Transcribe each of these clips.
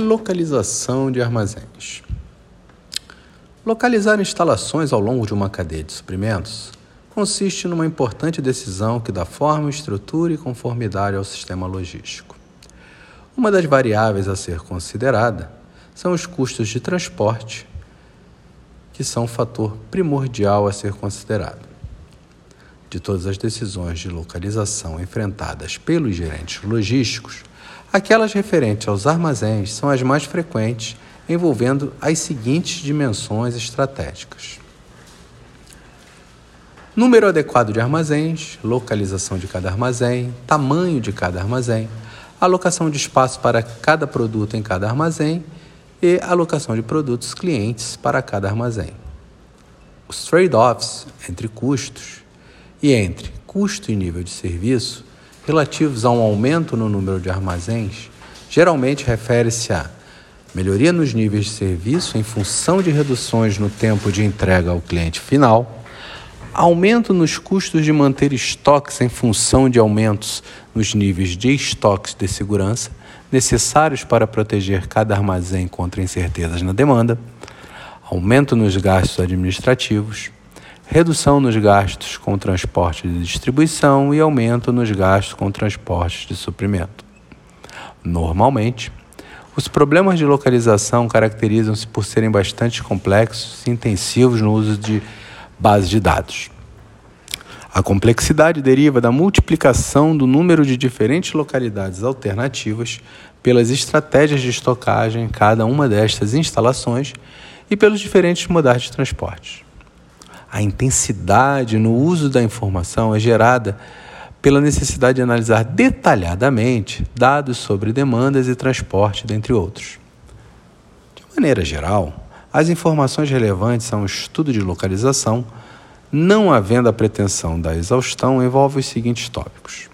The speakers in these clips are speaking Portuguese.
Localização de armazéns. Localizar instalações ao longo de uma cadeia de suprimentos consiste numa importante decisão que dá forma, estrutura e conformidade ao sistema logístico. Uma das variáveis a ser considerada são os custos de transporte, que são um fator primordial a ser considerado. De todas as decisões de localização enfrentadas pelos gerentes logísticos, aquelas referentes aos armazéns são as mais frequentes, envolvendo as seguintes dimensões estratégicas: número adequado de armazéns, localização de cada armazém, tamanho de cada armazém, alocação de espaço para cada produto em cada armazém e alocação de produtos clientes para cada armazém. Os trade-offs entre custos e entre custo e nível de serviço relativos a um aumento no número de armazéns geralmente refere-se a melhoria nos níveis de serviço em função de reduções no tempo de entrega ao cliente final, aumento nos custos de manter estoques em função de aumentos nos níveis de estoques de segurança necessários para proteger cada armazém contra incertezas na demanda, aumento nos gastos administrativos, redução nos gastos com transporte de distribuição e aumento nos gastos com transportes de suprimento. Normalmente, os problemas de localização caracterizam-se por serem bastante complexos e intensivos no uso de bases de dados. A complexidade deriva da multiplicação do número de diferentes localidades alternativas pelas estratégias de estocagem em cada uma destas instalações e pelos diferentes modais de transporte. A intensidade no uso da informação é gerada pela necessidade de analisar detalhadamente dados sobre demandas e transporte, dentre outros. De maneira geral, as informações relevantes a um estudo de localização não havendo a pretensão da exaustão, envolve os seguintes tópicos: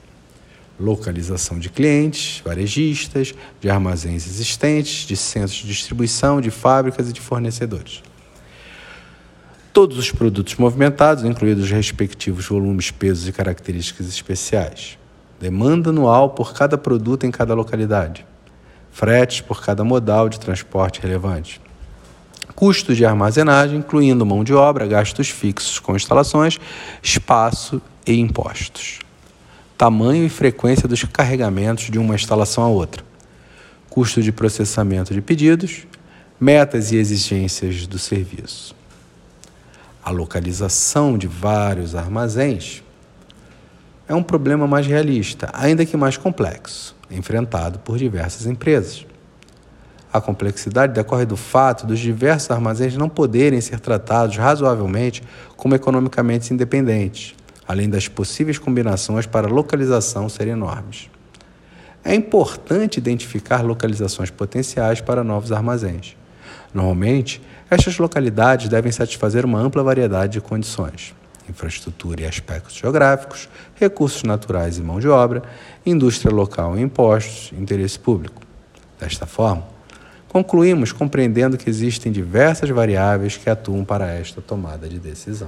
localização de clientes, varejistas, de armazéns existentes, de centros de distribuição, de fábricas e de fornecedores. Todos os produtos movimentados, incluídos os respectivos volumes, pesos e características especiais. Demanda anual por cada produto em cada localidade. Fretes por cada modal de transporte relevante custos de armazenagem, incluindo mão de obra, gastos fixos com instalações, espaço e impostos. Tamanho e frequência dos carregamentos de uma instalação a outra. Custo de processamento de pedidos, metas e exigências do serviço. A localização de vários armazéns é um problema mais realista, ainda que mais complexo, enfrentado por diversas empresas. A complexidade decorre do fato dos diversos armazéns não poderem ser tratados razoavelmente como economicamente independentes, além das possíveis combinações para localização serem enormes. É importante identificar localizações potenciais para novos armazéns. Normalmente, estas localidades devem satisfazer uma ampla variedade de condições: infraestrutura e aspectos geográficos, recursos naturais e mão de obra, indústria local e impostos, interesse público. Desta forma, Concluímos compreendendo que existem diversas variáveis que atuam para esta tomada de decisão.